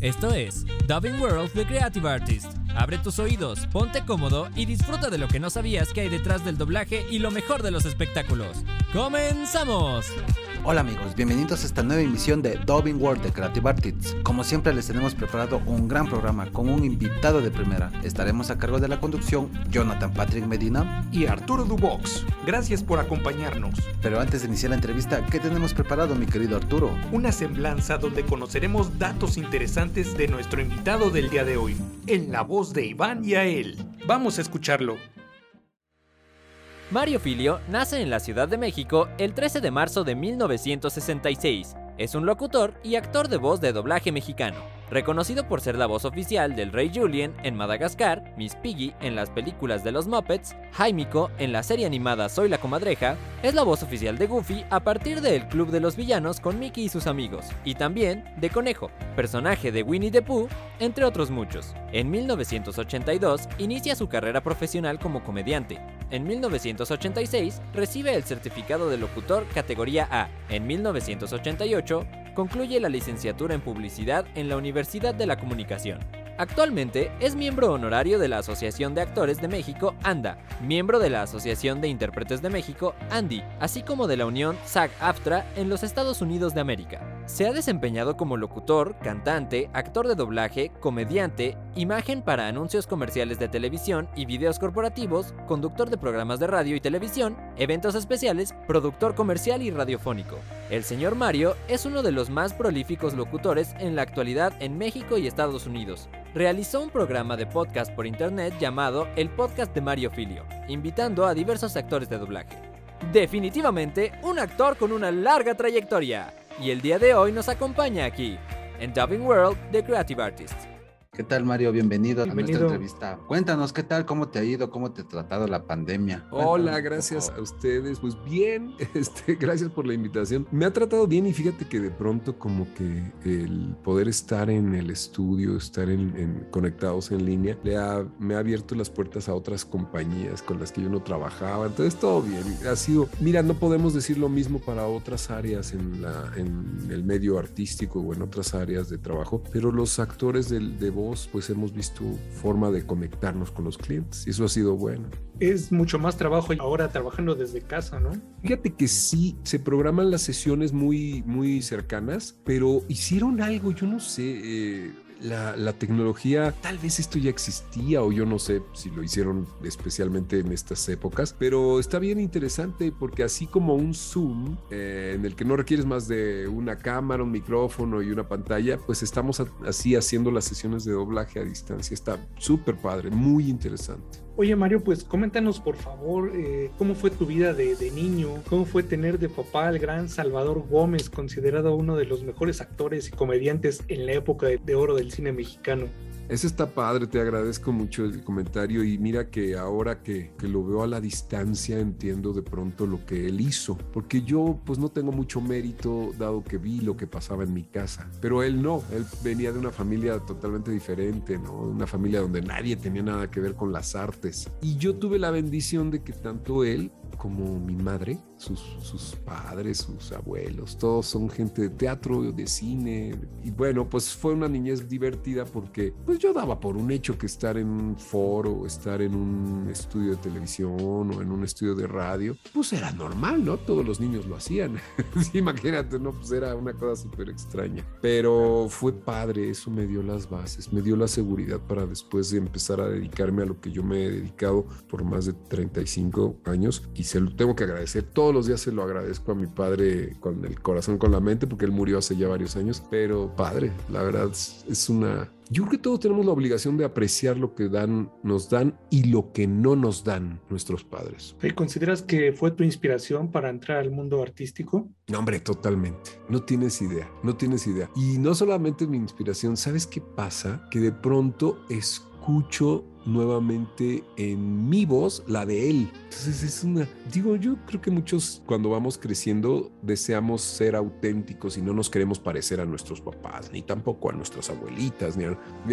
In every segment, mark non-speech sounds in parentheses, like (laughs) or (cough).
Esto es Dubbing World The Creative Artist. Abre tus oídos, ponte cómodo y disfruta de lo que no sabías que hay detrás del doblaje y lo mejor de los espectáculos. ¡Comenzamos! Hola amigos, bienvenidos a esta nueva emisión de Dubbing World de Creative Artists. Como siempre les tenemos preparado un gran programa con un invitado de primera. Estaremos a cargo de la conducción Jonathan Patrick Medina y Arturo Dubox. Gracias por acompañarnos. Pero antes de iniciar la entrevista, ¿qué tenemos preparado mi querido Arturo? Una semblanza donde conoceremos datos interesantes de nuestro invitado del día de hoy, en la voz de Iván y a él. Vamos a escucharlo. Mario Filio nace en la Ciudad de México el 13 de marzo de 1966. Es un locutor y actor de voz de doblaje mexicano, reconocido por ser la voz oficial del Rey Julien en Madagascar, Miss Piggy en las películas de los Muppets, Jaimico en la serie animada Soy la Comadreja, es la voz oficial de Goofy a partir del Club de los Villanos con Mickey y sus amigos, y también de Conejo, personaje de Winnie the Pooh, entre otros muchos. En 1982 inicia su carrera profesional como comediante. En 1986 recibe el certificado de locutor categoría A. En 1988 concluye la licenciatura en publicidad en la Universidad de la Comunicación. Actualmente es miembro honorario de la Asociación de Actores de México, ANDA, miembro de la Asociación de Intérpretes de México, ANDI, así como de la Unión SAG-AFTRA en los Estados Unidos de América. Se ha desempeñado como locutor, cantante, actor de doblaje, comediante, imagen para anuncios comerciales de televisión y videos corporativos, conductor de programas de radio y televisión, eventos especiales, productor comercial y radiofónico. El señor Mario es uno de los más prolíficos locutores en la actualidad en México y Estados Unidos. Realizó un programa de podcast por internet llamado El Podcast de Mario Filio, invitando a diversos actores de doblaje. Definitivamente un actor con una larga trayectoria. Y el día de hoy nos acompaña aquí, en Dubbing World The Creative Artist. ¿Qué tal Mario? Bienvenido, a nuestra entrevista. Cuéntanos, ¿qué tal? ¿Cómo te ha ido? ¿Cómo te ha tratado la pandemia? Hola, gracias a ustedes. Pues bien, (laughs) este, gracias por la invitación. Me ha tratado bien y fíjate que de pronto como que el poder estar en el estudio, estar en, conectados en línea, le ha, me ha abierto las puertas a otras compañías con las que yo no trabajaba. Entonces todo bien. Ha sido, mira, no podemos decir lo mismo para otras áreas en, la, en el medio artístico o en otras áreas de trabajo, pero los actores de, de voz pues hemos visto forma de conectarnos con los clientes y eso ha sido bueno. Es mucho más trabajo ahora trabajando desde casa, ¿no? Fíjate que sí, se programan las sesiones muy, muy cercanas, pero hicieron algo, yo no sé. Eh, la, tecnología, tal vez esto ya existía o yo no sé si lo hicieron especialmente en estas épocas, pero está bien interesante porque así como un Zoom eh, en el que no requieres más de una cámara, un micrófono y una pantalla, pues estamos así haciendo las sesiones de doblaje a distancia. Está súper padre, muy interesante. Oye Mario, pues coméntanos por favor eh, cómo fue tu vida de, niño, cómo fue tener de papá al gran Salvador Gómez, considerado uno de los mejores actores y comediantes en la época de oro del cine mexicano. Eso está padre, te agradezco mucho el comentario y mira que ahora que, que, lo veo a la distancia entiendo de pronto lo que él hizo, porque yo pues no tengo mucho mérito dado que vi lo que pasaba en mi casa, pero él no, él venía de una familia totalmente diferente, ¿no? Una familia donde nadie tenía nada que ver con las artes y yo tuve la bendición de que tanto él como mi madre, sus, sus, padres, sus abuelos, todos son gente de teatro, de cine. Y bueno, pues fue una niñez divertida porque pues yo daba por un hecho que estar en un foro, estar en un estudio de televisión o en un estudio de radio, pues era normal, ¿no? Todos los niños lo hacían. (laughs) imagínate, ¿no? Pues era una cosa súper extraña. Pero fue padre, eso me dio las bases, me dio la seguridad para después de empezar a dedicarme a lo que yo me he dedicado por más de 35 años y se lo tengo que agradecer. Todos los días se lo agradezco a mi padre con el corazón, con la mente, porque él murió hace ya varios años. Pero padre, la verdad es una... Yo creo que todos tenemos la obligación de apreciar lo que dan, nos dan y lo que no nos dan nuestros padres. ¿Consideras que fue tu inspiración para entrar al mundo artístico? No, hombre, totalmente. No tienes idea, no tienes idea. Y no solamente mi inspiración, ¿sabes qué pasa? Que de pronto escucho nuevamente en mi voz la de él. Entonces es una, digo, yo creo que muchos cuando vamos creciendo deseamos ser auténticos y no nos queremos parecer a nuestros papás, ni tampoco a nuestras abuelitas, ni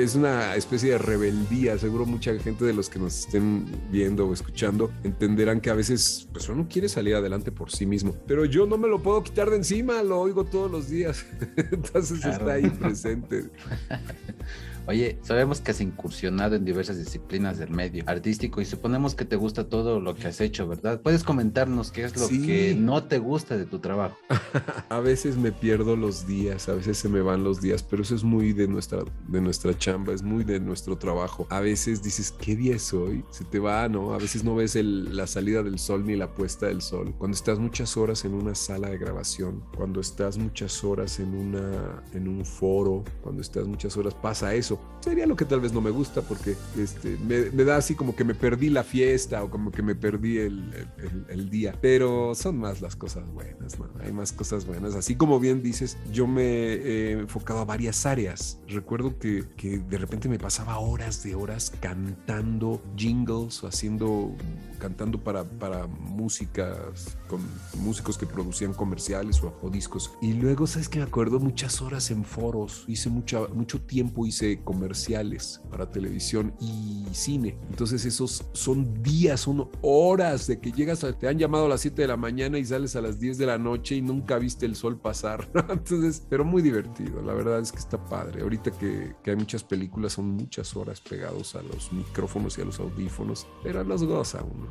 es una especie de rebeldía. Seguro mucha gente de los que nos estén viendo o escuchando entenderán que a veces pues uno quiere salir adelante por sí mismo, pero yo no me lo puedo quitar de encima, lo oigo todos los días. (laughs) Entonces está ahí presente. (laughs) Oye, sabemos que has incursionado en diversas disciplinas del medio artístico y suponemos que te gusta todo lo que has hecho, ¿verdad? ¿Puedes comentarnos qué es lo que no te gusta de tu trabajo? (laughs) a veces me pierdo los días, a veces se me van los días, pero eso es muy de nuestra, de nuestra chamba, es muy de nuestro trabajo. A veces dices, ¿qué día es hoy? Se te va, ¿no? A veces no ves la salida del sol ni la puesta del sol. Cuando estás muchas horas en una sala de grabación, cuando estás muchas horas en, una, en un foro, cuando estás muchas horas, pasa eso Sería lo que tal vez no me gusta porque este, me, da así como que me perdí la fiesta o como que me perdí el, el, día. Pero son más las cosas buenas, ¿no? Hay más cosas buenas. Así como bien dices, yo me he enfocado a varias áreas. Recuerdo que, que de repente me pasaba horas de horas cantando jingles o haciendo, cantando para, para músicas, con músicos que producían comerciales o, o discos. Y luego, ¿sabes que Me acuerdo muchas horas en foros. Hice mucha, mucho tiempo, hice comerciales para televisión y cine. Entonces esos son días, son horas de que llegas, a, te han llamado a las 7 de la mañana y sales a las 10 de la noche y nunca viste el sol pasar. (laughs) Entonces, pero muy divertido, la verdad es que está padre. Ahorita que, que hay muchas películas, son muchas horas pegados a los micrófonos y a los audífonos, pero los goza uno.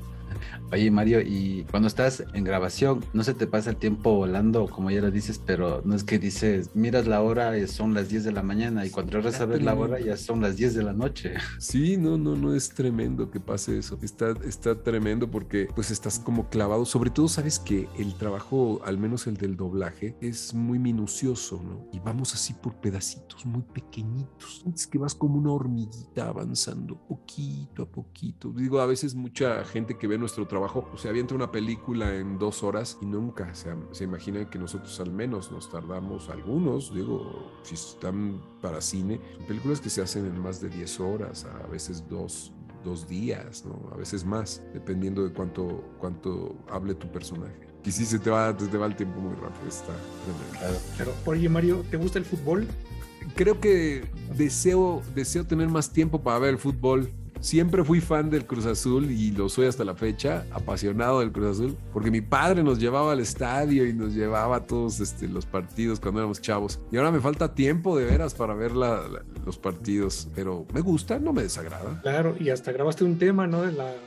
Oye Mario, y cuando estás en grabación, no se te pasa el tiempo volando, como ya lo dices, pero no es que dices, miras la hora, y son las 10 de la mañana y cuando regresas a ver la hora ya son las 10 de la noche. Sí, no, no, no es tremendo que pase eso. Está, está tremendo porque pues estás como clavado. Sobre todo sabes que el trabajo, al menos el del doblaje, es muy minucioso, ¿no? Y vamos así por pedacitos muy pequeñitos. Es que vas como una hormiguita avanzando poquito a poquito. Digo, a veces mucha gente que ve nuestro trabajo, pues se avienta una película en dos horas y nunca se, se imaginan que nosotros al menos nos tardamos algunos, digo, si están para cine, películas que se hacen en más de 10 horas, a veces dos, dos días, ¿no? a veces más, dependiendo de cuánto, cuánto hable tu personaje. Y sí, se te va, te va el tiempo muy rápido, está Claro, claro. Oye, Mario, ¿te gusta el fútbol? Creo que deseo, deseo tener más tiempo para ver el fútbol siempre fui fan del Cruz Azul y lo soy hasta la fecha, apasionado del Cruz Azul, porque mi padre nos llevaba al estadio y nos llevaba a todos este, los partidos cuando éramos chavos. Y ahora me falta tiempo de veras para ver los partidos, pero me gusta, no me desagrada. Claro, y hasta grabaste un tema, ¿no?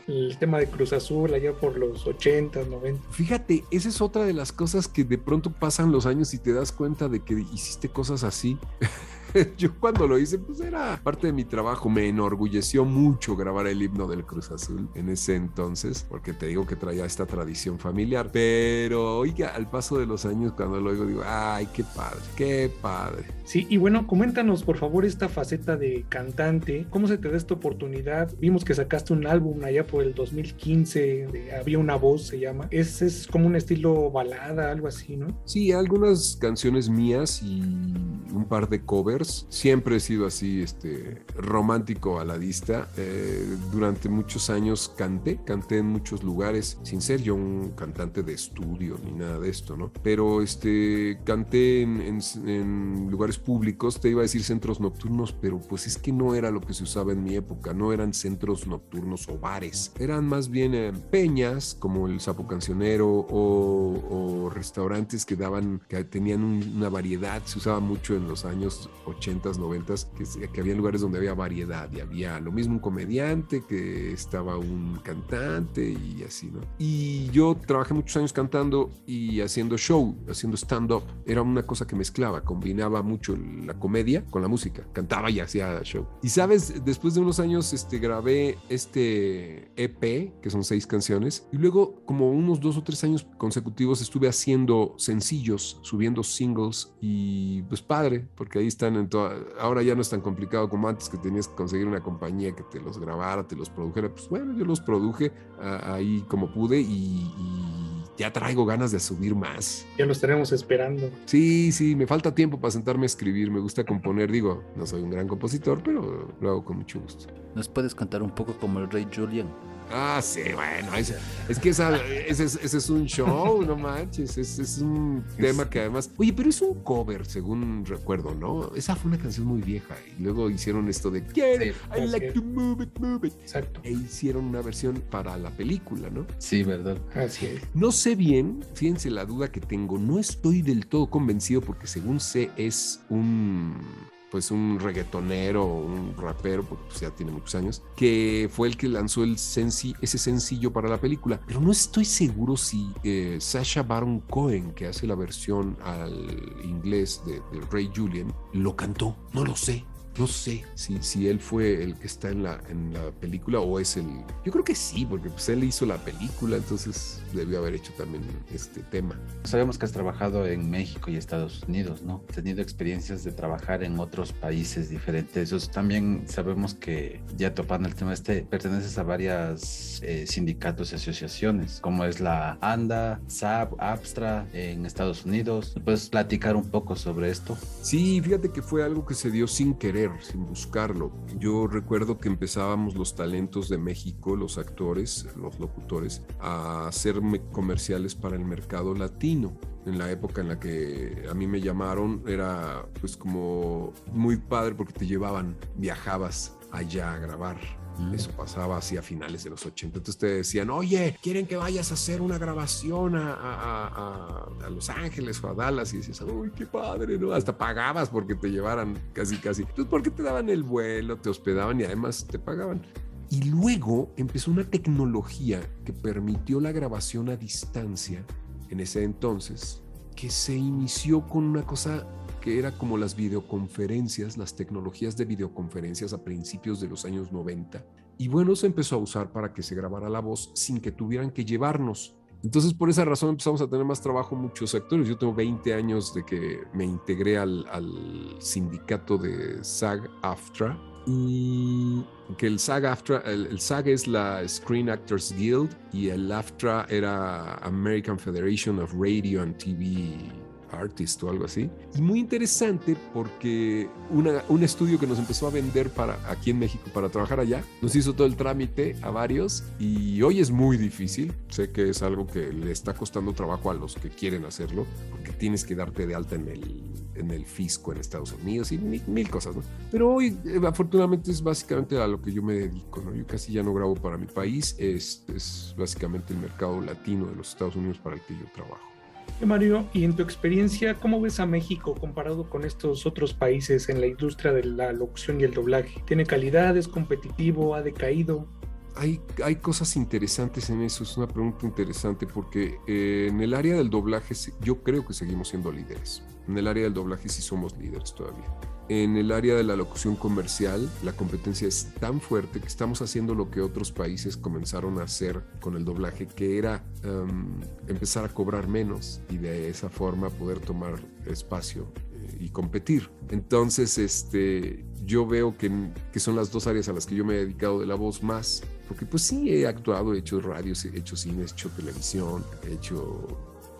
el tema de Cruz Azul allá por los 80, 90. Fíjate, esa es otra de las cosas que de pronto pasan los años y te das cuenta de que hiciste cosas así. (laughs) (laughs) yo cuando lo hice, pues era parte de mi trabajo. Me enorgulleció mucho grabar el himno del Cruz Azul en ese entonces, porque te digo que traía esta tradición familiar. Pero, oiga, al paso de los años, cuando lo oigo, digo, ay, qué padre, qué padre. Sí, y bueno, coméntanos por favor esta faceta de cantante. ¿Cómo se te da esta oportunidad? Vimos que sacaste un álbum allá por el 2015, Había una voz, se llama. Es, es como un estilo balada, algo así, ¿no? Sí, algunas canciones mías y un par de covers Siempre he sido así, este, romántico a la vista. Eh, durante muchos años canté, canté en muchos lugares, sin ser yo un cantante de estudio ni nada de esto, ¿no? Pero este, canté en, lugares públicos, te iba a decir centros nocturnos, pero pues es que no era lo que se usaba en mi época, no eran centros nocturnos o bares, eran más bien eh, peñas como el Sapo Cancionero o, restaurantes que daban, que tenían una variedad, se usaba mucho en los años 80s, 90s, que, que había lugares donde había variedad y había lo mismo un comediante, que estaba un cantante y así, ¿no? Y yo trabajé muchos años cantando y haciendo show, haciendo stand-up. Era una cosa que mezclaba, combinaba mucho la comedia con la música. Cantaba y hacía show. Y sabes, después de unos años este, grabé este EP, que son seis canciones, y luego como unos dos o tres años consecutivos estuve haciendo sencillos, subiendo singles y pues padre, porque ahí están ahora ya no es tan complicado como antes que tenías que conseguir una compañía que te los grabara, te los produjera. Pues bueno, yo los produje ahí como pude y, ya traigo ganas de subir más. Ya lo estaremos esperando. Sí, sí, me falta tiempo para sentarme a escribir, me gusta componer, digo, no soy un gran compositor, pero lo hago con mucho gusto. ¿Nos puedes contar un poco como el rey Julian? Ah, sí, bueno, es, es que esa, ese, es, ese, es un show, no manches, es, es un tema que además, oye, pero es un cover, según recuerdo, ¿no? Esa fue una canción muy vieja y luego hicieron esto de I like to move it, move it. Exacto. E hicieron una versión para la película, ¿no? Sí, verdad. Así es. No sé bien, fíjense la duda que tengo, no estoy del todo convencido porque según sé es un pues un reggaetonero, un rapero, porque pues ya tiene muchos años, que fue el que lanzó el senci ese sencillo para la película. Pero no estoy seguro si eh, Sasha Baron Cohen, que hace la versión al inglés de, de Ray Julian, lo cantó. No lo sé. No sé si, si él fue el que está en la, en la película o es el... Yo creo que sí, porque pues él hizo la película, entonces debió haber hecho también este tema. Sabemos que has trabajado en México y Estados Unidos, ¿no? Has tenido experiencias de trabajar en otros países diferentes. Eso también sabemos que, ya topando el tema este, perteneces a varias eh, sindicatos y asociaciones, como es la ANDA, SAP, ABSTRA en Estados Unidos. ¿Puedes platicar un poco sobre esto? Sí, fíjate que fue algo que se dio sin querer sin buscarlo. Yo recuerdo que empezábamos los talentos de México, los actores, los locutores, a hacer comerciales para el mercado latino. En la época en la que a mí me llamaron era pues como muy padre porque te llevaban, viajabas allá a grabar. Eso pasaba así a finales de los 80. Entonces te decían, oye, quieren que vayas a hacer una grabación a, Los Ángeles o a Dallas. Y decías, uy, qué padre, ¿no? Hasta pagabas porque te llevaran casi, casi. Entonces, porque te daban el vuelo, te hospedaban y además te pagaban. Y luego empezó una tecnología que permitió la grabación a distancia en ese entonces, que se inició con una cosa era como las videoconferencias, las tecnologías de videoconferencias a principios de los años 90. Y bueno, se empezó a usar para que se grabara la voz sin que tuvieran que llevarnos. Entonces, por esa razón empezamos a tener más trabajo muchos actores. Yo tengo 20 años de que me integré al, sindicato de SAG-AFTRA y que el SAG-AFTRA, el, el, SAG es la Screen Actors Guild y el AFTRA era American Federation of Radio and TV Artist o algo así. Y muy interesante porque un estudio que nos empezó a vender para aquí en México para trabajar allá, nos hizo todo el trámite a varios y hoy es muy difícil. Sé que es algo que le está costando trabajo a los que quieren hacerlo porque tienes que darte de alta en el, en el fisco en Estados Unidos y mil, cosas. Pero hoy eh, afortunadamente es básicamente a lo que yo me dedico, ¿no? Yo casi ya no grabo para mi país, es, es básicamente el mercado latino de los Estados Unidos para el que yo trabajo. Mario, y en tu experiencia, ¿cómo ves a México comparado con estos otros países en la industria de la locución y el doblaje? ¿Tiene calidad? ¿Es competitivo? ¿Ha decaído? Hay, hay cosas interesantes en eso, es una pregunta interesante porque eh, en el área del doblaje yo creo que seguimos siendo líderes. En el área del doblaje sí somos líderes todavía. En el área de la locución comercial, la competencia es tan fuerte que estamos haciendo lo que otros países comenzaron a hacer con el doblaje, que era um, empezar a cobrar menos y de esa forma poder tomar espacio eh, y competir. Entonces, este, yo veo que, que, son las dos áreas a las que yo me he dedicado de la voz más, porque pues sí he actuado, he hecho radios, he hecho cine, he hecho televisión, he hecho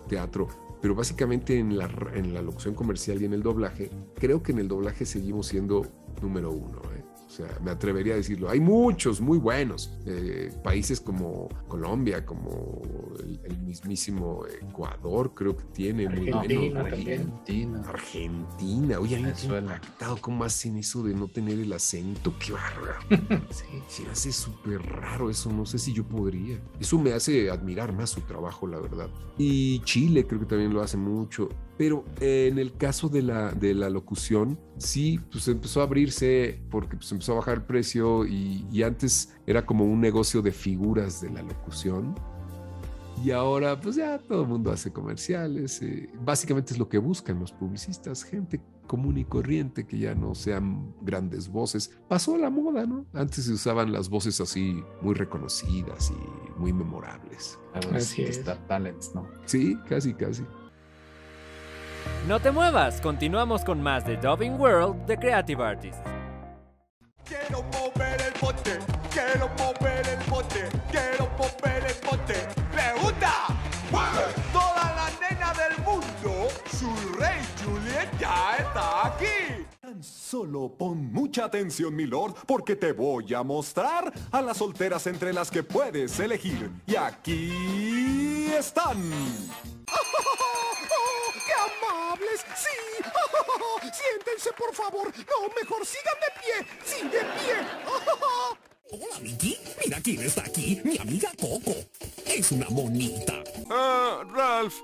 teatro, pero básicamente en la, en la locución comercial y en el doblaje, creo que en el doblaje seguimos siendo número uno. O sea, me atrevería a decirlo. Hay muchos muy buenos. Eh, países como Colombia, como el, el, mismísimo Ecuador, creo que tiene Argentina, muy buenos. Argentina. Argentina. Oye, me impactado cómo hacen eso de no tener el acento. Qué bárbaro. (laughs) sí. Se hace súper raro eso. No sé si yo podría. Eso me hace admirar más su trabajo, la verdad. Y Chile creo que también lo hace mucho. Pero eh, en el caso de la, de la locución, sí, pues empezó a abrirse porque pues empezó a bajar el precio y, y, antes era como un negocio de figuras de la locución. Y ahora pues ya todo el mundo hace comerciales. Eh, básicamente es lo que buscan los publicistas, gente común y corriente que ya no sean grandes voces. Pasó a la moda, ¿no? Antes se usaban las voces así muy reconocidas y muy memorables. Así es. Star Talents, ¿no? Sí, casi, casi. No te muevas, continuamos con más de Dubbing World de Creative Artists. Quiero mover el bote, quiero mover el bote, quiero mover el bote. ¡Le gusta! ¡Mueve! Toda la nena del mundo, su rey Juliet ya está aquí. Tan solo pon mucha atención, mi lord, porque te voy a mostrar a las solteras entre las que puedes elegir. Y aquí están. ¡Oh, (laughs) ¡Qué amables! ¡Sí! (laughs) ¡Siéntense, por favor! No, mejor sigan de pie. ¡Sí, de pie! (laughs) Hola, Vicky. Mira quién está aquí. Mi amiga Coco. Es una monita. Ah, Ralph,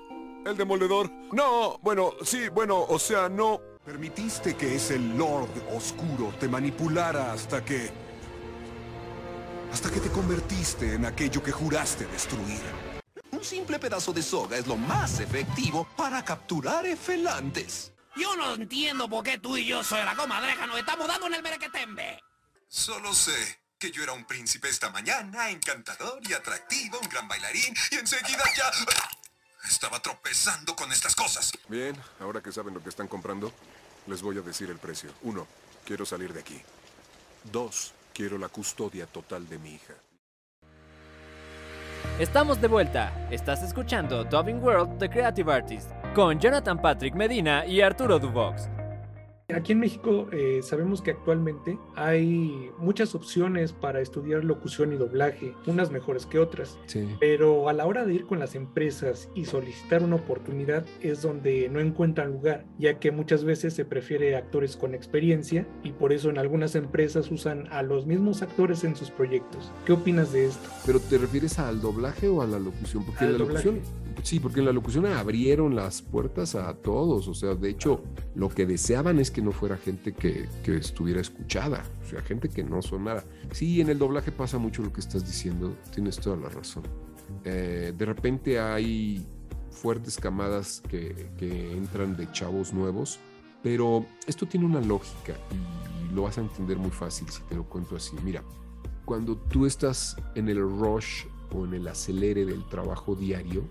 el demoledor. No, bueno, sí, bueno, o sea, no. Permitiste que ese Lord Oscuro te manipulara hasta que... Hasta que te convertiste en aquello que juraste destruir. Un simple pedazo de soga es lo más efectivo para capturar efelantes. Yo no entiendo por qué tú y yo, soy la comadreja, nos estamos dando en el merequetembe. Solo sé que yo era un príncipe esta mañana, encantador y atractivo, un gran bailarín, y enseguida ya... Estaba tropezando con estas cosas. Bien, ahora que saben lo que están comprando, les voy a decir el precio. Uno, quiero salir de aquí. Dos, quiero la custodia total de mi hija. Estamos de vuelta. Estás escuchando Dubbing World The Creative Artist con Jonathan Patrick Medina y Arturo Dubox. Aquí en México eh, sabemos que actualmente hay muchas opciones para estudiar locución y doblaje, unas mejores que otras, Sí. pero a la hora de ir con las empresas y solicitar una oportunidad es donde no encuentran lugar, ya que muchas veces se prefiere actores con experiencia y por eso en algunas empresas usan a los mismos actores en sus proyectos. ¿Qué opinas de esto? ¿Pero te refieres al doblaje o a la locución? Porque Al en la doblaje. locución, sí, porque en la locución abrieron las puertas a todos. O sea, de hecho, lo que deseaban es que no fuera gente que, que estuviera escuchada, o sea, gente que no sonara. Sí, en el doblaje pasa mucho lo que estás diciendo, tienes toda la razón. Eh, de repente hay fuertes camadas que, que entran de chavos nuevos, pero esto tiene una lógica y lo vas a entender muy fácil si te lo cuento así. Mira, cuando tú estás en el rush o en el acelere del trabajo diario,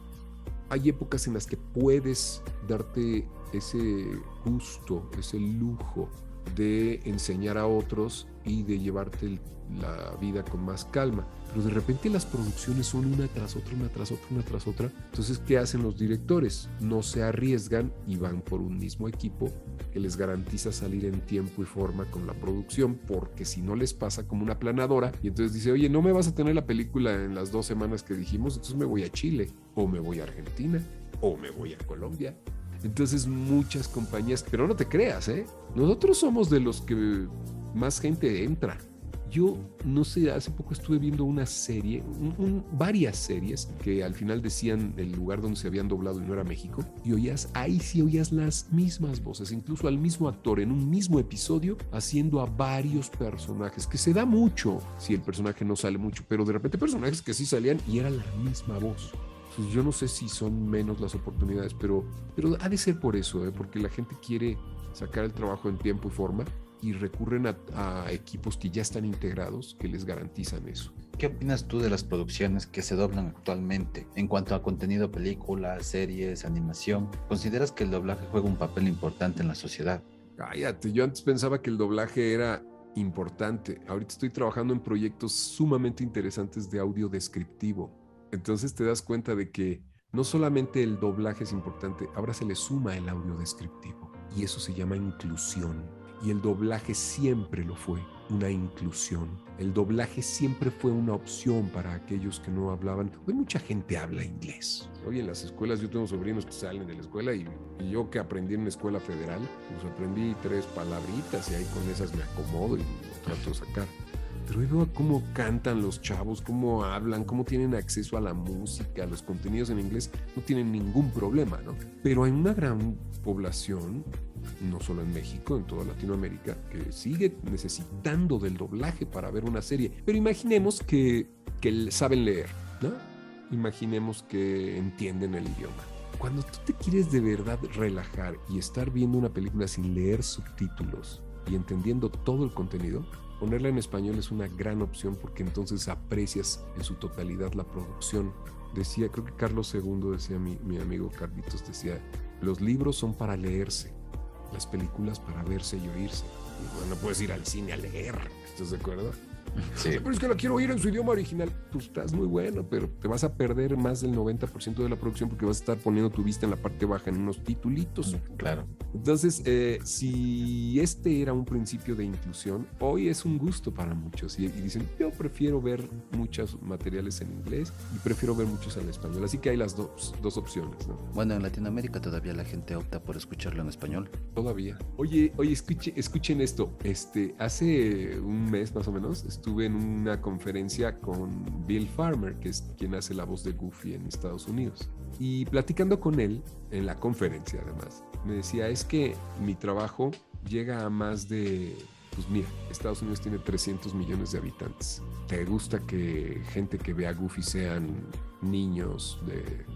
hay épocas en las que puedes darte ese gusto, ese lujo de enseñar a otros y de llevarte la vida con más calma. Pero de repente las producciones son una tras otra, una tras otra, una tras otra. Entonces, ¿qué hacen los directores? No se arriesgan y van por un mismo equipo que les garantiza salir en tiempo y forma con la producción, porque si no les pasa como una planadora y entonces dice, oye, no me vas a tener la película en las dos semanas que dijimos, entonces me voy a Chile, o me voy a Argentina, o me voy a Colombia. Entonces muchas compañías, pero no te creas, ¿eh? Nosotros somos de los que más gente entra. Yo no sé, hace poco estuve viendo una serie, varias series que al final decían el lugar donde se habían doblado y no era México, y oías, ahí sí oías las mismas voces, incluso al mismo actor en un mismo episodio haciendo a varios personajes, que se da mucho si el personaje no sale mucho, pero de repente personajes que sí salían y era la misma voz. Pues yo no sé si son menos las oportunidades, pero, pero ha de ser por eso, ¿eh? porque la gente quiere sacar el trabajo en tiempo y forma y recurren a, a equipos que ya están integrados que les garantizan eso. ¿Qué opinas tú de las producciones que se doblan actualmente en cuanto a contenido, películas, series, animación? ¿Consideras que el doblaje juega un papel importante en la sociedad? Cállate, yo antes pensaba que el doblaje era importante. Ahorita estoy trabajando en proyectos sumamente interesantes de audio descriptivo. Entonces te das cuenta de que no solamente el doblaje es importante, ahora se le suma el audio descriptivo. Y eso se llama inclusión. Y el doblaje siempre lo fue, una inclusión. El doblaje siempre fue una opción para aquellos que no hablaban. Hoy mucha gente habla inglés. Hoy en las escuelas, yo tengo sobrinos que salen de la escuela y, yo que aprendí en una escuela federal, pues aprendí tres palabritas y ahí con esas me acomodo y lo trato de sacar. Pero veo cómo cantan los chavos, cómo hablan, cómo tienen acceso a la música, a los contenidos en inglés, no tienen ningún problema, ¿no? Pero hay una gran población, no solo en México, en toda Latinoamérica, que sigue necesitando del doblaje para ver una serie. Pero imaginemos que, que saben leer, ¿no? Imaginemos que entienden el idioma. Cuando tú te quieres de verdad relajar y estar viendo una película sin leer subtítulos y entendiendo todo el contenido, ponerla en español es una gran opción porque entonces aprecias en su totalidad la producción. Decía, creo que Carlos II decía, mi, mi amigo Carlitos decía, los libros son para leerse, las películas para verse y oírse. Y bueno, puedes ir al cine a leer, ¿estás de acuerdo? Sí. Pero es que la quiero oír en su idioma original. Pues estás muy bueno, pero te vas a perder más del 90% de la producción porque vas a estar poniendo tu vista en la parte baja en unos titulitos. Claro. Entonces, eh, si este era un principio de inclusión, hoy es un gusto para muchos. Y, y, dicen, yo prefiero ver muchos materiales en inglés y prefiero ver muchos en español. Así que hay las dos, dos opciones. ¿no? Bueno, en Latinoamérica todavía la gente opta por escucharlo en español. Todavía. Oye, oye, escuche, escuchen esto. Este, hace un mes más o menos estuve en una conferencia con Bill Farmer, que es quien hace la voz de Goofy en Estados Unidos. Y platicando con él, en la conferencia además, me decía, es que mi trabajo llega a más de... Pues mira, Estados Unidos tiene 300 millones de habitantes. ¿Te gusta que gente que vea Goofy sean niños de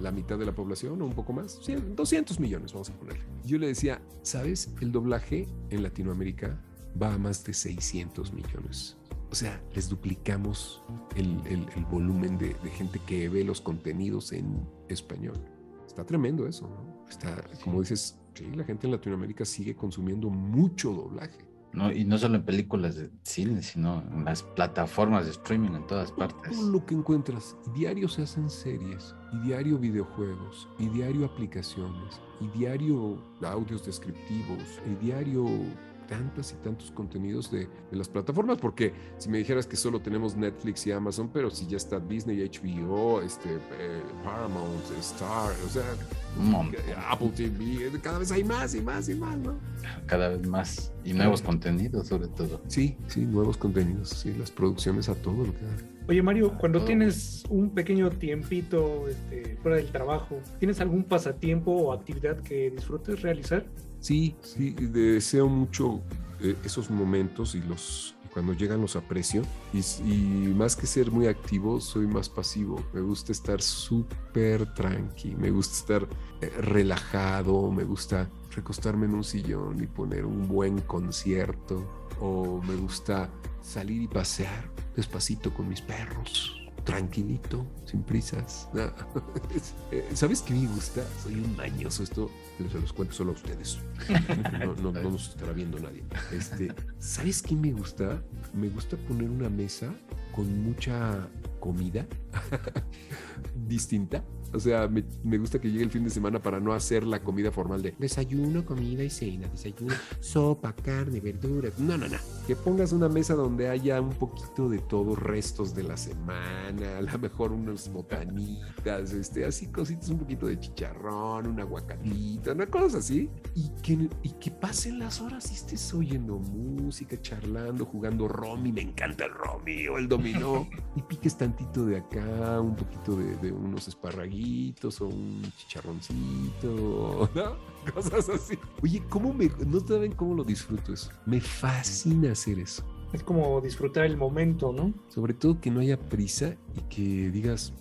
la mitad de la población o un poco más? 100, 200 millones, vamos a ponerle. Yo le decía, ¿sabes? El doblaje en Latinoamérica va a más de 600 millones. O sea, les duplicamos el, el, el volumen de, de, gente que ve los contenidos en español. Está tremendo eso, ¿no? Está, como dices, sí, la gente en Latinoamérica sigue consumiendo mucho doblaje. No, y no solo en películas de cine, sino en las plataformas de streaming en todas partes. Todo lo que encuentras. Diario se hacen series, y diario videojuegos, y diario aplicaciones, y diario audios descriptivos, y diario tantas y tantos contenidos de, de, las plataformas, porque si me dijeras que solo tenemos Netflix y Amazon, pero si ya está Disney, HBO, este, eh, Paramount, Star, o sea, Apple TV, cada vez hay más y más y más, ¿no? Cada vez más, y nuevos contenidos sobre todo. Sí, sí, nuevos contenidos, sí, las producciones a todo lo que da. Oye Mario, cuando tienes un pequeño tiempito este, fuera del trabajo, ¿tienes algún pasatiempo o actividad que disfrutes realizar? Sí, sí, deseo mucho eh, esos momentos y los cuando llegan los aprecio. Y, y, más que ser muy activo soy más pasivo. Me gusta estar súper tranqui me gusta estar eh, relajado me gusta recostarme en un sillón y poner un buen concierto o me gusta salir y pasear despacito con mis perros tranquilito, sin prisas. (laughs) ¿Sabes qué me gusta? Soy un mañoso. Esto se los cuento solo a ustedes. No, no, no nos estará viendo nadie. Este, ¿Sabes qué me gusta? Me gusta poner una mesa con mucha comida (laughs) distinta. O sea, me, me, gusta que llegue el fin de semana para no hacer la comida formal de desayuno, comida y cena, desayuno, sopa, carne, verduras. No, no, no. Que pongas una mesa donde haya un poquito de todo, restos de la semana, a lo mejor unas botanitas, este, así cositas, un poquito de chicharrón, un aguacatito, una cosa así. Y que, y que pasen las horas y estés oyendo música, charlando, jugando romy. Me encanta el romy o el dominó. (laughs) y piques tantito de acá, un poquito de, de unos esparraguitos o un chicharroncito, (laughs) ¿no? Cosas así. Oye, ¿cómo me, no saben cómo lo disfruto eso? Me fascina hacer eso. Es como disfrutar el momento, ¿no? Sobre todo que no haya prisa y que digas,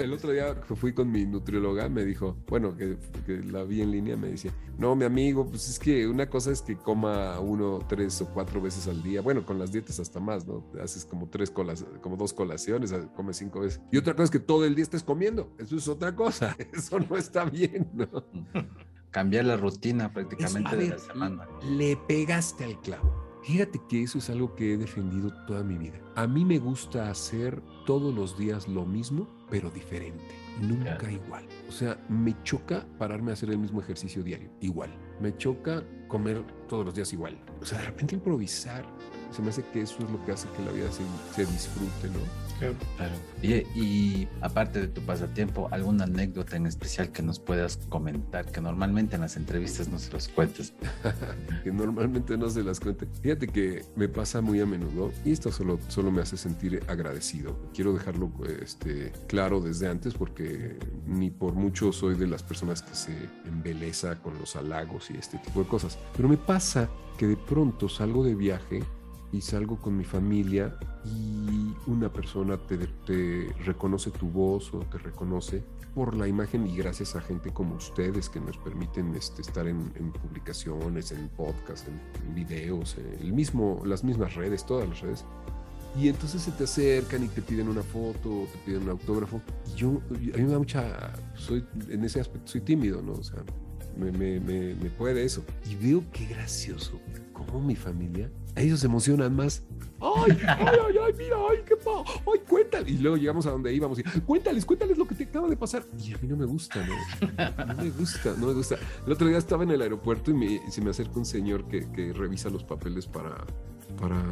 el otro día que fui con mi nutrióloga me dijo, bueno, que, que, la vi en línea, me dice, no, mi amigo, pues es que una cosa es que coma uno, tres o cuatro veces al día. Bueno, con las dietas hasta más, ¿no? Haces como tres colas, como dos colaciones, comes cinco veces. Y otra cosa es que todo el día estés comiendo. Eso es otra cosa. (laughs) Eso no está bien, ¿no? (laughs) Cambiar la rutina prácticamente Eso, de la semana. Le pegaste al clavo. Fíjate que eso es algo que he defendido toda mi vida. A mí me gusta hacer todos los días lo mismo, pero diferente. Nunca yeah. igual. O sea, me choca pararme a hacer el mismo ejercicio diario. Igual. Me choca comer todos los días igual. O sea, de repente improvisar. Se me hace que eso es lo que hace que la vida se, se disfrute, ¿no? Claro. claro. Y, y, aparte de tu pasatiempo, ¿alguna anécdota en especial que nos puedas comentar? Que normalmente en las entrevistas no se los cuentes. (laughs) que normalmente no se las cuente. Fíjate que me pasa muy a menudo y esto solo, solo me hace sentir agradecido. Quiero dejarlo este, claro desde antes porque ni por mucho soy de las personas que se embeleza con los halagos y este tipo de cosas. Pero me pasa que de pronto salgo de viaje y salgo con mi familia y una persona te, te, reconoce tu voz o te reconoce por la imagen y gracias a gente como ustedes que nos permiten este, estar en, en, publicaciones, en podcasts, en, en videos, en el mismo, las mismas redes, todas las redes. Y entonces se te acercan y te piden una foto, te piden un autógrafo. Y yo, a mí me da mucha, soy, en ese aspecto soy tímido, ¿no? O sea, me, me, me, me puede eso. Y veo qué gracioso, cómo mi familia, ellos se emocionan más. ¡Ay, ay, ay, ay, mira, ay, qué pa! ¡Ay, cuéntale! Y luego llegamos a donde íbamos y cuéntales, cuéntales lo que te acaba de pasar. Y a mí no me gusta, ¿no? No me gusta, no me gusta. El otro día estaba en el aeropuerto y, me, se me acerca un señor que, revisa los papeles para, para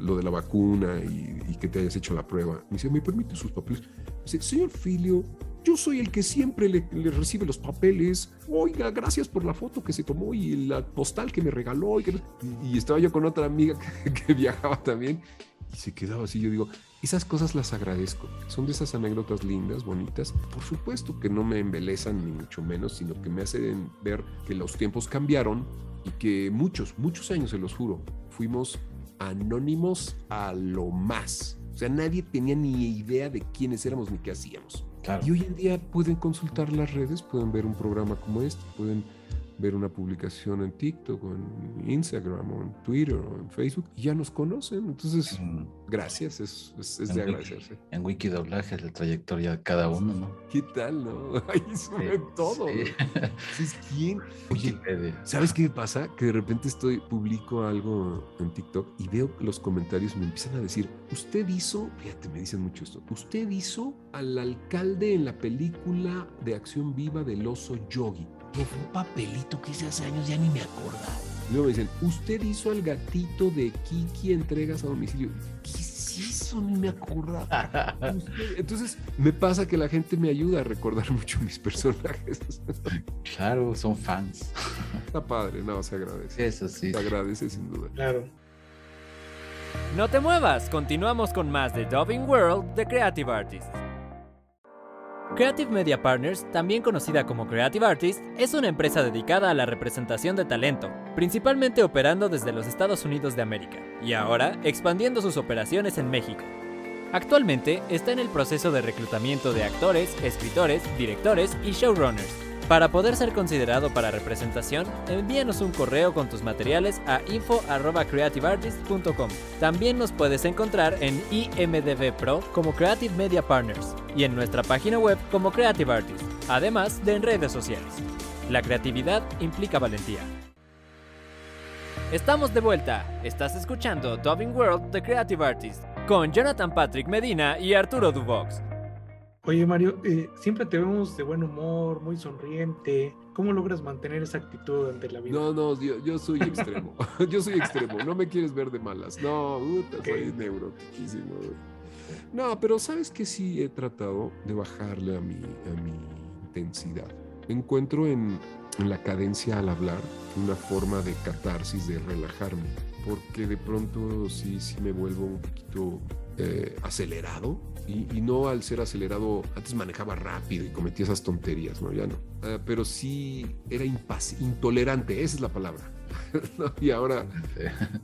lo de la vacuna y, que te hayas hecho la prueba. Me dice, ¿me permite sus papeles? Dice, señor Filio, yo soy el que siempre le, le, recibe los papeles. Oiga, gracias por la foto que se tomó y la postal que me regaló. Y, que... y estaba yo con otra amiga (laughs) que, que, viajaba también y se quedaba así. Yo digo, esas cosas las agradezco. Son de esas anécdotas lindas, bonitas. Por supuesto que no me embelezan ni mucho menos, sino que me hacen ver que los tiempos cambiaron y que muchos, muchos años, se los juro, fuimos anónimos a lo más. O sea, nadie tenía ni idea de quiénes éramos ni qué hacíamos. Claro. Y hoy en día pueden consultar las redes, pueden ver un programa como este, pueden ver una publicación en TikTok o en Instagram o en Twitter o en Facebook y ya nos conocen. Entonces, mm. gracias, es, es, es de Wiki, agradecerse. En Wikidoblaje la trayectoria de cada uno, ¿no? ¿Qué tal, no? (laughs) Ahí suben sí, todo. Sí. ¿quién? (laughs) Oye, ¿sabes qué pasa? Que de repente estoy, publico algo en TikTok y veo los comentarios me empiezan a decir, usted hizo, fíjate, me dicen mucho esto, usted hizo al alcalde en la película de acción viva del oso Yogi que fue un papelito que hice hace años, ya ni me acordaba. Luego me dicen, usted hizo al gatito de Kiki entregas a domicilio. ¿Qué es eso? Ni me acordaba. Entonces, me pasa que la gente me ayuda a recordar mucho mis personajes. Claro, son fans. Está padre, no, se agradece. Eso sí. Se agradece sin duda. Claro. No te muevas, continuamos con más de Dubbing World de Creative Artists. Creative Media Partners, también conocida como Creative Artists, es una empresa dedicada a la representación de talento, principalmente operando desde los Estados Unidos de América, y ahora expandiendo sus operaciones en México. Actualmente está en el proceso de reclutamiento de actores, escritores, directores y showrunners. Para poder ser considerado para representación, envíanos un correo con tus materiales a info.creativeartist.com. También nos puedes encontrar en IMDB Pro como Creative Media Partners y en nuestra página web como Creative Artist, además de en redes sociales. La creatividad implica valentía. Estamos de vuelta. Estás escuchando Dubbing World The Creative Artist con Jonathan Patrick Medina y Arturo Dubox. Oye Mario, eh, siempre te vemos de buen humor, muy sonriente. ¿Cómo logras mantener esa actitud ante la vida? No, no, yo, yo soy extremo. (laughs) (laughs) yo soy extremo. No me quieres ver de malas. No, puta, okay. soy neurotiquísimo. No, pero sabes que sí he tratado de bajarle a mi, a mi intensidad. Encuentro en, en la cadencia al hablar una forma de catarsis, de relajarme. Porque de pronto sí, sí me vuelvo un poquito eh, acelerado y, y, no al ser acelerado, antes manejaba rápido y cometía esas tonterías, no, ya no. Uh, pero sí era intolerante, esa es la palabra. (laughs) no, y ahora,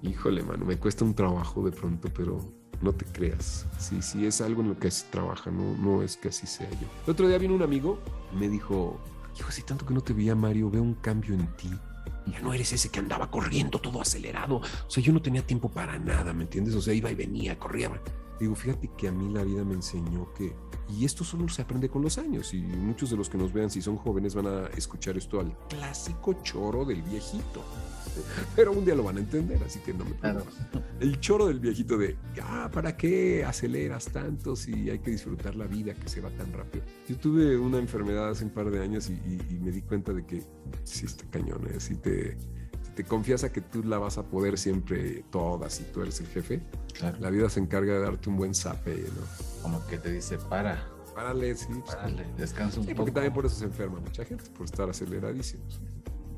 híjole, mano, me cuesta un trabajo de pronto, pero no te creas. Sí, sí, es algo en lo que se trabaja, no, no es que así sea yo. El otro día vino un amigo, me dijo, hijo, hace tanto que no te veía, Mario, veo un cambio en ti. Ya no eres ese que andaba corriendo todo acelerado. O sea, yo no tenía tiempo para nada, ¿me entiendes? O sea, iba y venía, corría. Digo, fíjate que a mí la vida me enseñó que, y esto solo se aprende con los años, y muchos de los que nos vean, si son jóvenes, van a escuchar esto al clásico choro del viejito. (laughs) Pero un día lo van a entender, así que no me claro. El choro del viejito de, ah, ¿para qué aceleras tanto si hay que disfrutar la vida que se va tan rápido? Yo tuve una enfermedad hace un par de años y, y, y me di cuenta de que sí está cañón, ¿eh? si te te confías a que tú la vas a poder siempre todas y tú eres el jefe, claro. la vida se encarga de darte un buen zape, ¿no? Como que te dice, para. Párale, sí. Párale, descansa un sí, poco. porque también por eso se enferma mucha gente, por estar aceleradísimos.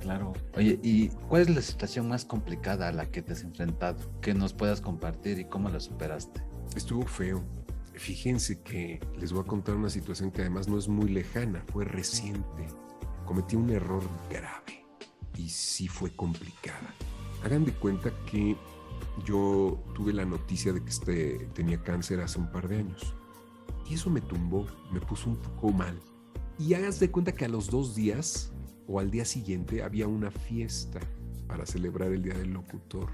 Claro. Oye, ¿y cuál es la situación más complicada a la que te has enfrentado? Que nos puedas compartir y cómo la superaste. Estuvo feo. Fíjense que les voy a contar una situación que además no es muy lejana, fue reciente. Cometí un error grave y sí fue complicada. Hagan de cuenta que yo tuve la noticia de que este tenía cáncer hace un par de años. Y eso me tumbó, me puso un poco mal. Y hagas de cuenta que a los dos días o al día siguiente había una fiesta para celebrar el Día del Locutor.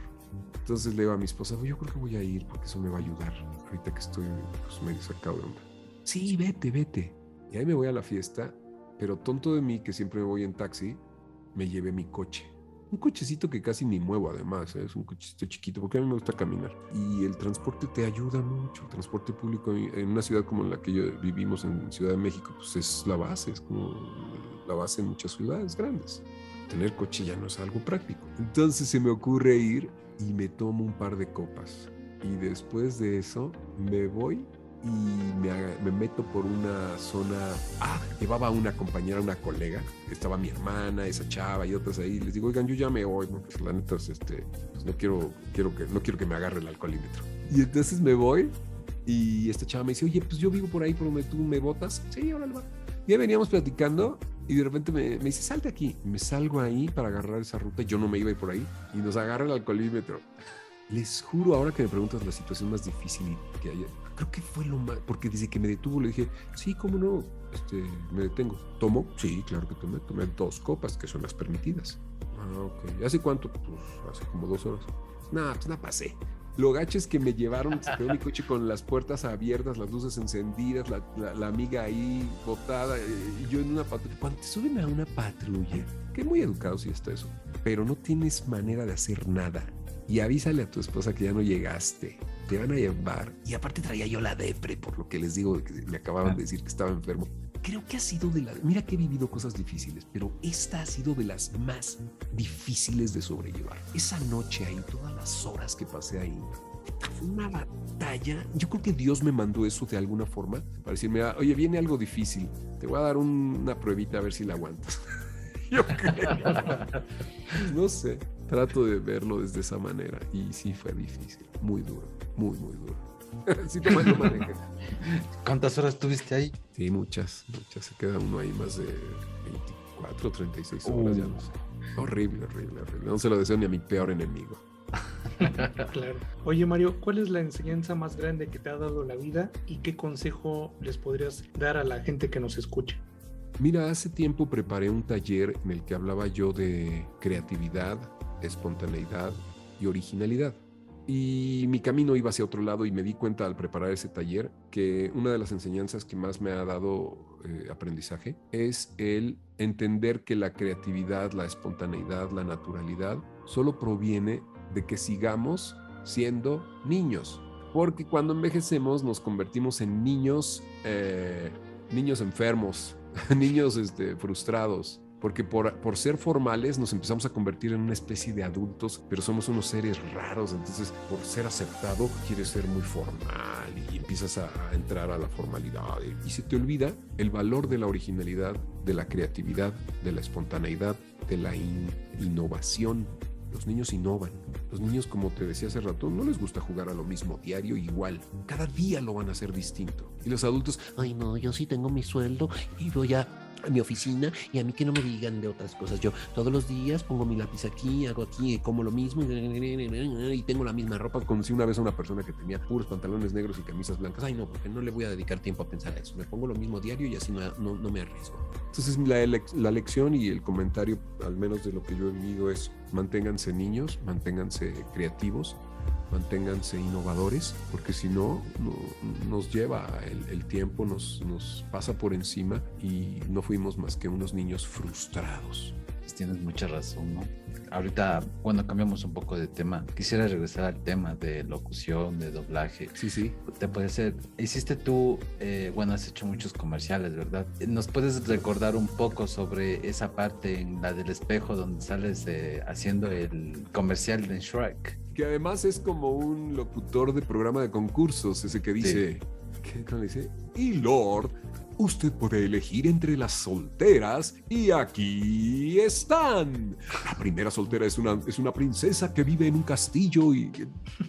Entonces le digo a mi esposa, yo creo que voy a ir porque eso me va a ayudar ahorita que estoy pues, medio sacado de onda. Sí, vete, vete. Y ahí me voy a la fiesta, pero tonto de mí que siempre me voy en taxi, me llevé mi coche. Un cochecito que casi ni muevo además, ¿eh? es un cochecito chiquito porque a mí me gusta caminar. Y el transporte te ayuda mucho, el transporte público en una ciudad como la que yo vivimos en Ciudad de México, pues es la base, es como la base en muchas ciudades grandes. Tener coche ya no es algo práctico. Entonces se me ocurre ir y me tomo un par de copas. Y después de eso me voy y me, meto por una zona. Ah, llevaba una compañera, una colega. Estaba mi hermana, esa chava y otras ahí. Les digo, oigan, yo ya me voy, porque la neta, este, pues no quiero, quiero que, no quiero que me agarre el alcoholímetro. Y entonces me voy y esta chava me dice, oye, pues yo vivo por ahí por donde tú me botas. Sí, órale, va. Y ahí veníamos platicando y de repente me, me dice, salte aquí. Me salgo ahí para agarrar esa ruta. Yo no me iba a ir por ahí. Y nos agarra el alcoholímetro. Les juro, ahora que me preguntas la situación más difícil que haya, creo que fue lo más, porque desde que me detuvo le dije, sí, cómo no, este, me detengo. ¿Tomo? Sí, claro que tomé. Tomé dos copas, que son las permitidas. Ah, ok. ¿Hace cuánto? Pues hace como dos horas. Nah, pues nada, pasé. Lo gacho es que me llevaron, se quedó mi coche con las puertas abiertas, las luces encendidas, la, la, amiga ahí botada, y yo en una patrulla. Cuando te suben a una patrulla, que muy educado sí está eso, pero no tienes manera de hacer nada y avísale a tu esposa que ya no llegaste. Te van a llevar. Y aparte traía yo la depre, por lo que les digo, que me acababan de decir que estaba enfermo. Creo que ha sido de las... Mira que he vivido cosas difíciles, pero esta ha sido de las más difíciles de sobrellevar. Esa noche ahí, todas las horas que pasé ahí, fue una batalla. Yo creo que Dios me mandó eso de alguna forma para decirme, ah, oye, viene algo difícil. Te voy a dar una pruebita a ver si la aguantas. (laughs) Yo creo. no sé. Trato de verlo desde esa manera y sí fue difícil, muy duro, muy, muy duro. (laughs) sí te lo ¿Cuántas horas estuviste ahí? Sí, muchas, muchas. Se queda uno ahí más de 24, 36 horas, ya no sé. Horrible, horrible, horrible. No se lo deseo ni a mi peor enemigo. (laughs) claro. Oye Mario, ¿cuál es la enseñanza más grande que te ha dado la vida y qué consejo les podrías dar a la gente que nos escucha? Mira, hace tiempo preparé un taller en el que hablaba yo de creatividad, espontaneidad y originalidad. Y mi camino iba hacia otro lado y me di cuenta al preparar ese taller que una de las enseñanzas que más me ha dado eh, aprendizaje es el entender que la creatividad, la espontaneidad, la naturalidad solo proviene de que sigamos siendo niños. Porque cuando envejecemos nos convertimos en niños, eh, niños enfermos, (laughs) niños este, frustrados, porque por, por, ser formales nos empezamos a convertir en una especie de adultos, pero somos unos seres raros, entonces por ser aceptado quieres ser muy formal y empiezas a, entrar a la formalidad y se te olvida el valor de la originalidad, de la creatividad, de la espontaneidad, de la innovación. Los niños innovan. Los niños, como te decía hace rato, no les gusta jugar a lo mismo diario igual. Cada día lo van a hacer distinto. Y los adultos, ay no, yo sí tengo mi sueldo y voy a a mi oficina y a mí que no me digan de otras cosas. Yo todos los días pongo mi lápiz aquí, hago aquí, como lo mismo y tengo la misma ropa. Conocí una vez a una persona que tenía puros pantalones negros y camisas blancas. Ay, no, porque no le voy a dedicar tiempo a pensar eso. Me pongo lo mismo diario y así no, no, me arriesgo. Entonces, la, la lección y el comentario, al menos de lo que yo he vivido, es manténganse niños, manténganse creativos, manténganse innovadores, porque si no, nos lleva el, tiempo, nos, pasa por encima y no fuimos más que unos niños frustrados. Pues tienes mucha razón, ¿no? Ahorita, bueno, cambiamos un poco de tema. Quisiera regresar al tema de locución, de doblaje. Sí, sí. Te puede ser, hiciste tú, eh, bueno, has hecho muchos comerciales, ¿verdad? ¿Nos puedes recordar un poco sobre esa parte en la del espejo donde sales eh, haciendo el comercial de Shrek? que además es como un locutor de programa de concursos, ese que dice, ¿qué dice? Y Lord usted puede elegir entre las solteras y aquí están. La primera soltera es una, es una princesa que vive en un castillo y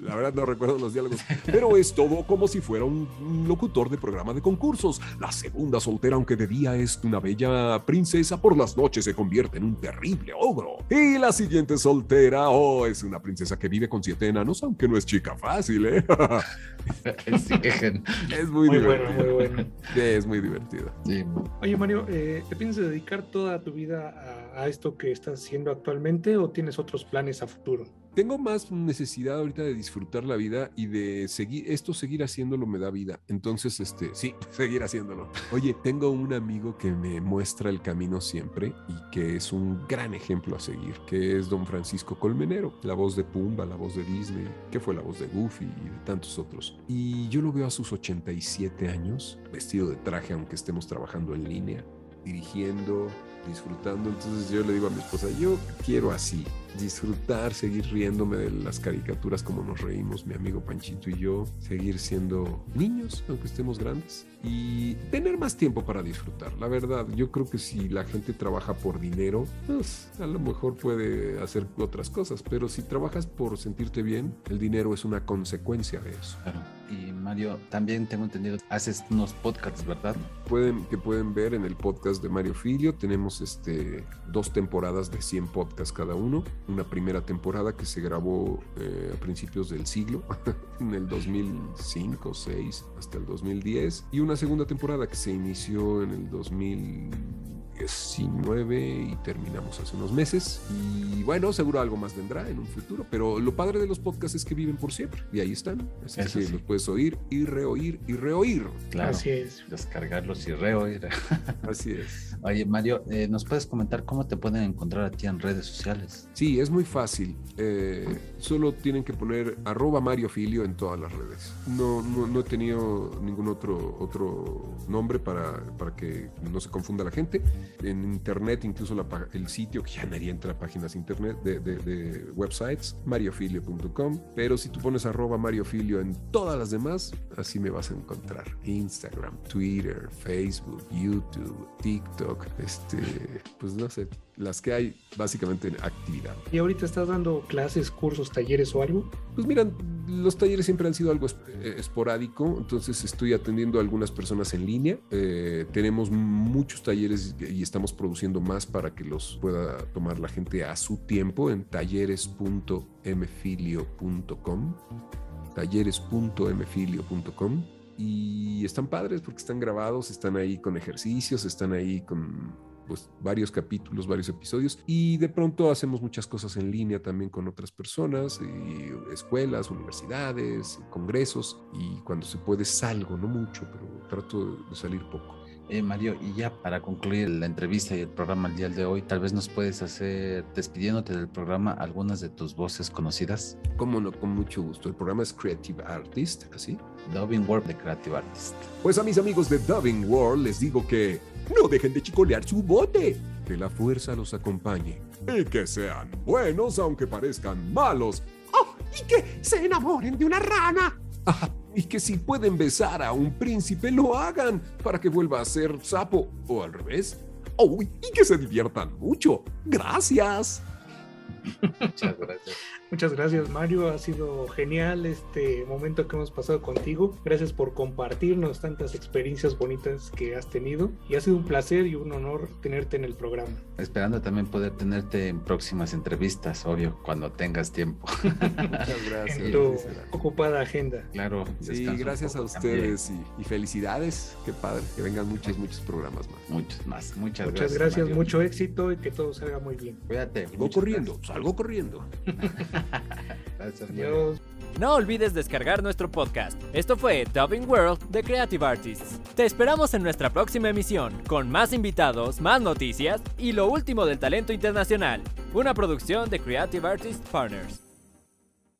la verdad no recuerdo los diálogos, pero es todo como si fuera un, locutor de programa de concursos. La segunda soltera, aunque de día es una bella princesa, por las noches se convierte en un terrible ogro. Y la siguiente soltera, oh, es una princesa que vive con siete enanos, aunque no es chica fácil, ¿eh? (laughs) es muy, divertido. Bueno, muy bueno. Es muy divertido. Oye, Mario, eh, ¿te piensas dedicar toda tu vida a, esto que estás haciendo actualmente o tienes otros planes a futuro? Tengo más necesidad ahorita de disfrutar la vida y de seguir, esto seguir haciéndolo me da vida. Entonces, este, sí, (laughs) seguir haciéndolo. Oye, tengo un amigo que me muestra el camino siempre y que es un gran ejemplo a seguir, que es don Francisco Colmenero, la voz de Pumba, la voz de Disney, que fue la voz de Goofy y de tantos otros. Y yo lo veo a sus 87 años, vestido de traje, aunque estemos trabajando en línea, dirigiendo, disfrutando. Entonces yo le digo a mi esposa, yo quiero así, disfrutar, seguir riéndome de las caricaturas como nos reímos mi amigo Panchito y yo, seguir siendo niños, aunque estemos grandes, y tener más tiempo para disfrutar. La verdad, yo creo que si la gente trabaja por dinero, pues a lo mejor puede hacer otras cosas, pero si trabajas por sentirte bien, el dinero es una consecuencia de eso. Claro. Y Mario, también tengo entendido, haces unos podcasts, ¿verdad? Pueden, que pueden ver en el podcast de Mario Filio, tenemos este, dos temporadas de 100 podcasts cada uno una primera temporada que se grabó eh, a principios del siglo, (laughs) en el 2005, 6 hasta el 2010, y una segunda temporada que se inició en el 2000 19 y terminamos hace unos meses. Y bueno, seguro algo más vendrá en un futuro, pero lo padre de los podcasts es que viven por siempre y ahí están. Así que los puedes oír y reoír y reoír. Claro, Así es. Descargarlos y reoír. (laughs) Así es. Oye, Mario, eh, ¿nos puedes comentar cómo te pueden encontrar a ti en redes sociales? Sí, es muy fácil. Eh, solo tienen que poner arroba Mario Filio en todas las redes. No, no, he tenido ningún otro, otro nombre para, para que no se confunda la gente en internet, incluso el sitio, que ya nadie entra a páginas internet de, de, websites, mariofilio.com. Pero si tú pones arroba mariofilio en todas las demás, así me vas a encontrar. Instagram, Twitter, Facebook, YouTube, TikTok, este, pues no sé, las que hay básicamente en actividad. ¿Y ahorita estás dando clases, cursos, talleres o algo? Pues miran, los talleres siempre han sido algo eh, esporádico, entonces estoy atendiendo a algunas personas en línea. Eh, tenemos muchos talleres y estamos produciendo más para que los pueda tomar la gente a su tiempo en talleres.mfilio.com talleres.mfilio.com y están padres porque están grabados, están ahí con ejercicios, están ahí con pues, varios capítulos, varios episodios y de pronto hacemos muchas cosas en línea también con otras personas, y escuelas, universidades, congresos y cuando se puede salgo, no mucho, pero trato de salir poco. Eh, Mario, y ya para concluir la entrevista y el programa el día de hoy, tal vez nos puedes hacer, despidiéndote del programa, algunas de tus voces conocidas. Cómo no, con mucho gusto. El programa es Creative Artist, ¿así? Dubbing World de Creative Artist. Pues a mis amigos de Dubbing World les digo que no dejen de chicolear su bote. Que la fuerza los acompañe. Y que sean buenos aunque parezcan malos. ¡Oh! Y que se enamoren de una rana. Ah, y que si pueden besar a un príncipe, lo hagan para que vuelva a ser sapo o al revés. ¡Oh! Y que se diviertan mucho. Gracias. Muchas gracias. Muchas gracias Mario, ha sido genial este momento que hemos pasado contigo. Gracias por compartirnos tantas experiencias bonitas que has tenido y ha sido un placer y un honor tenerte en el programa. Esperando también poder tenerte en próximas entrevistas, obvio, cuando tengas tiempo. (laughs) Muchas gracias. En tu ocupada agenda. Claro. Sí, gracias a ustedes y, felicidades. Qué padre, que vengan muchos, muchos programas más. Muchos más. Muchas, Muchas gracias, mucho éxito y que todo salga muy bien. Cuídate. Salgo corriendo, salgo corriendo. (laughs) No olvides descargar nuestro podcast. Esto fue Dubbing World de Creative Artists. Te esperamos en nuestra próxima emisión, con más invitados, más noticias y lo último del talento internacional. Una producción de Creative Artists Partners.